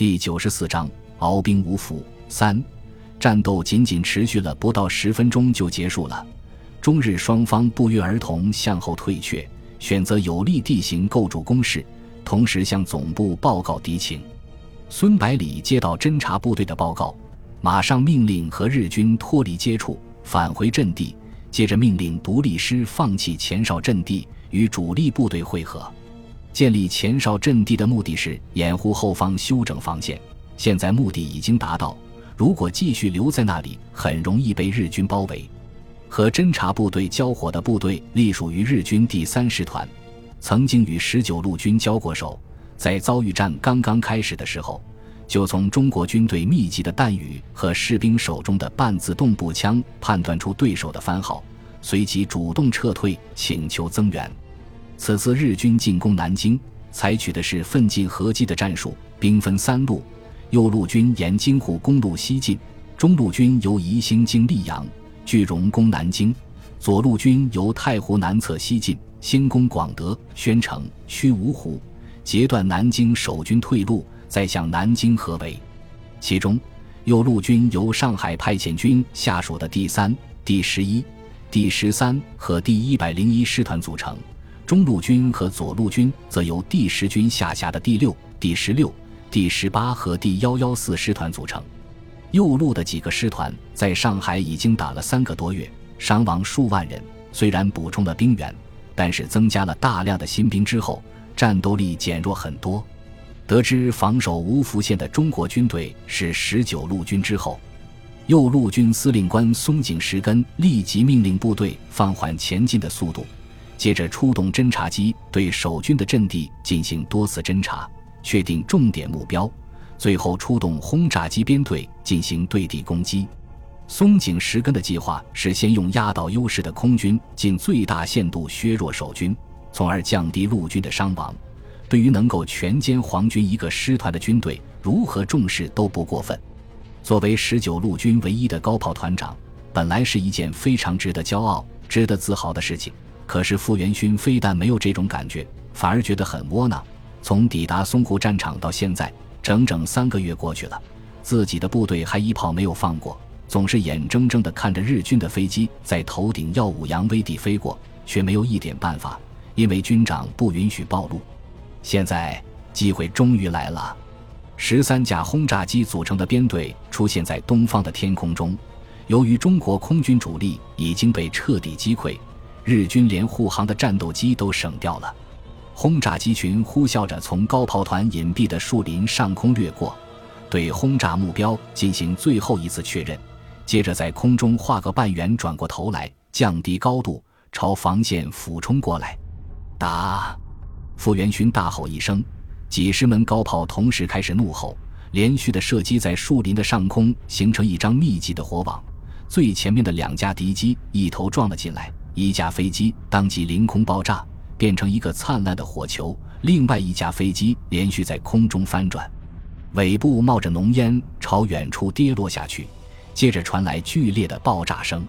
第九十四章鏖兵无辅三，战斗仅仅持续了不到十分钟就结束了。中日双方不约而同向后退却，选择有利地形构筑工事，同时向总部报告敌情。孙百里接到侦察部队的报告，马上命令和日军脱离接触，返回阵地。接着命令独立师放弃前哨阵地，与主力部队会合。建立前哨阵地的目的是掩护后方休整防线，现在目的已经达到。如果继续留在那里，很容易被日军包围。和侦察部队交火的部队隶属于日军第三师团，曾经与十九路军交过手。在遭遇战刚刚开始的时候，就从中国军队密集的弹雨和士兵手中的半自动步枪判断出对手的番号，随即主动撤退，请求增援。此次日军进攻南京，采取的是奋进合击的战术，兵分三路：右路军沿京沪公路西进，中路军由宜兴经溧阳、句容攻南京，左路军由太湖南侧西进，先攻广德、宣城、区芜湖，截断南京守军退路，再向南京合围。其中，右路军由上海派遣军下属的第三、第十一、第十三和第一百零一师团组成。中路军和左路军则由第十军下辖的第六、第十六、第十八和第幺幺四师团组成。右路的几个师团在上海已经打了三个多月，伤亡数万人。虽然补充了兵员，但是增加了大量的新兵之后，战斗力减弱很多。得知防守芜湖县的中国军队是十九路军之后，右路军司令官松井石根立即命令部队放缓前进的速度。接着出动侦察机对守军的阵地进行多次侦察，确定重点目标，最后出动轰炸机编队进行对地攻击。松井石根的计划是先用压倒优势的空军尽最大限度削弱守军，从而降低陆军的伤亡。对于能够全歼皇军一个师团的军队，如何重视都不过分。作为十九路军唯一的高炮团长，本来是一件非常值得骄傲、值得自豪的事情。可是傅元勋非但没有这种感觉，反而觉得很窝囊。从抵达淞沪战场到现在，整整三个月过去了，自己的部队还一炮没有放过，总是眼睁睁地看着日军的飞机在头顶耀武扬威地飞过，却没有一点办法，因为军长不允许暴露。现在机会终于来了，十三架轰炸机组成的编队出现在东方的天空中。由于中国空军主力已经被彻底击溃。日军连护航的战斗机都省掉了，轰炸机群呼啸着从高炮团隐蔽的树林上空掠过，对轰炸目标进行最后一次确认，接着在空中画个半圆，转过头来，降低高度，朝防线俯冲过来。打！傅元勋大吼一声，几十门高炮同时开始怒吼，连续的射击在树林的上空形成一张密集的火网。最前面的两架敌机一头撞了进来。一架飞机当即凌空爆炸，变成一个灿烂的火球；另外一架飞机连续在空中翻转，尾部冒着浓烟朝远处跌落下去。接着传来剧烈的爆炸声，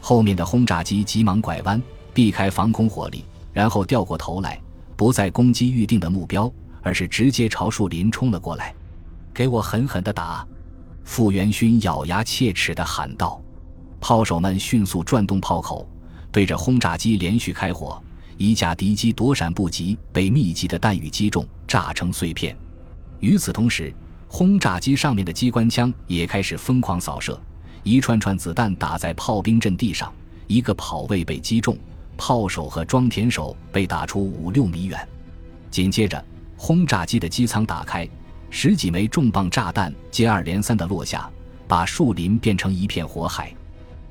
后面的轰炸机急忙拐弯避开防空火力，然后掉过头来，不再攻击预定的目标，而是直接朝树林冲了过来。给我狠狠地打！傅元勋咬牙切齿地喊道。炮手们迅速转动炮口。对着轰炸机连续开火，一架敌机躲闪不及，被密集的弹雨击中，炸成碎片。与此同时，轰炸机上面的机关枪也开始疯狂扫射，一串串子弹打在炮兵阵地上，一个炮位被击中，炮手和装填手被打出五六米远。紧接着，轰炸机的机舱打开，十几枚重磅炸弹接二连三地落下，把树林变成一片火海。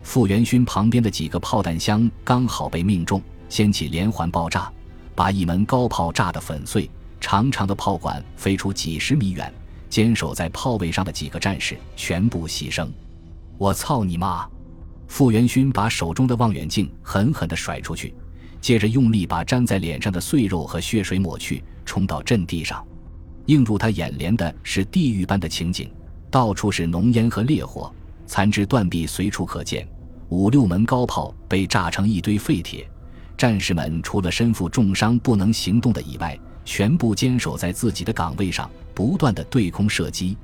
傅元勋旁边的几个炮弹箱刚好被命中，掀起连环爆炸，把一门高炮炸得粉碎。长长的炮管飞出几十米远，坚守在炮位上的几个战士全部牺牲。我操你妈！傅元勋把手中的望远镜狠狠地甩出去，接着用力把粘在脸上的碎肉和血水抹去，冲到阵地上。映入他眼帘的是地狱般的情景，到处是浓烟和烈火。残肢断臂随处可见，五六门高炮被炸成一堆废铁，战士们除了身负重伤不能行动的以外，全部坚守在自己的岗位上，不断的对空射击。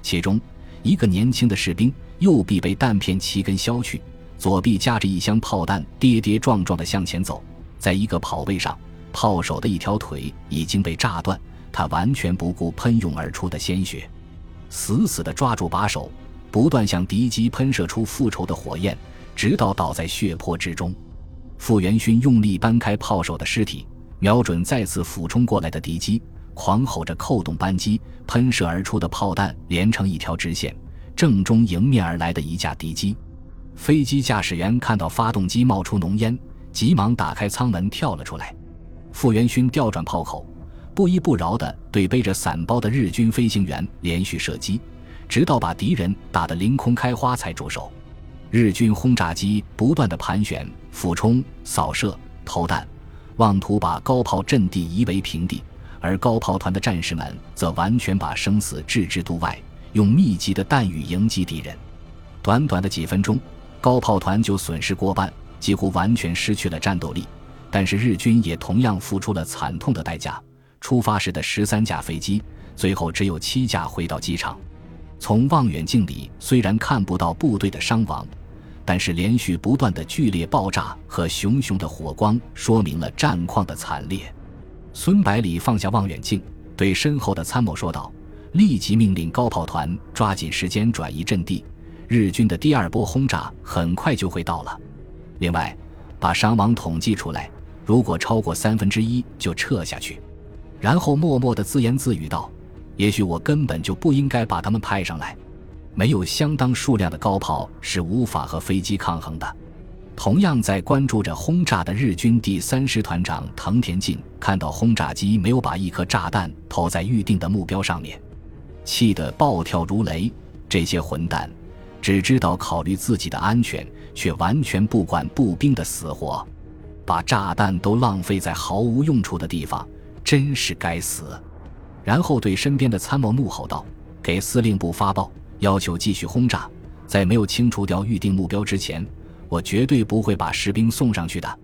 其中，一个年轻的士兵右臂被弹片齐根削去，左臂夹着一箱炮弹，跌跌撞撞的向前走。在一个跑位上，炮手的一条腿已经被炸断，他完全不顾喷涌而出的鲜血，死死地抓住把手，不断向敌机喷射出复仇的火焰，直到倒在血泊之中。傅元勋用力搬开炮手的尸体，瞄准再次俯冲过来的敌机，狂吼着扣动扳机，喷射而出的炮弹连成一条直线，正中迎面而来的一架敌机。飞机驾驶员看到发动机冒出浓烟，急忙打开舱门跳了出来。傅元勋调转炮口，不依不饶地对背着伞包的日军飞行员连续射击，直到把敌人打得凌空开花才住手。日军轰炸机不断的盘旋、俯冲、扫射、投弹，妄图把高炮阵地夷为平地，而高炮团的战士们则完全把生死置之度外，用密集的弹雨迎击敌人。短短的几分钟，高炮团就损失过半，几乎完全失去了战斗力。但是日军也同样付出了惨痛的代价。出发时的十三架飞机，最后只有七架回到机场。从望远镜里虽然看不到部队的伤亡。但是连续不断的剧烈爆炸和熊熊的火光，说明了战况的惨烈。孙百里放下望远镜，对身后的参谋说道：“立即命令高炮团抓紧时间转移阵地，日军的第二波轰炸很快就会到了。另外，把伤亡统计出来，如果超过三分之一就撤下去。”然后默默的自言自语道：“也许我根本就不应该把他们派上来。”没有相当数量的高炮是无法和飞机抗衡的。同样在关注着轰炸的日军第三师团长藤田进看到轰炸机没有把一颗炸弹投在预定的目标上面，气得暴跳如雷。这些混蛋只知道考虑自己的安全，却完全不管步兵的死活，把炸弹都浪费在毫无用处的地方，真是该死！然后对身边的参谋怒吼道：“给司令部发报！”要求继续轰炸，在没有清除掉预定目标之前，我绝对不会把士兵送上去的。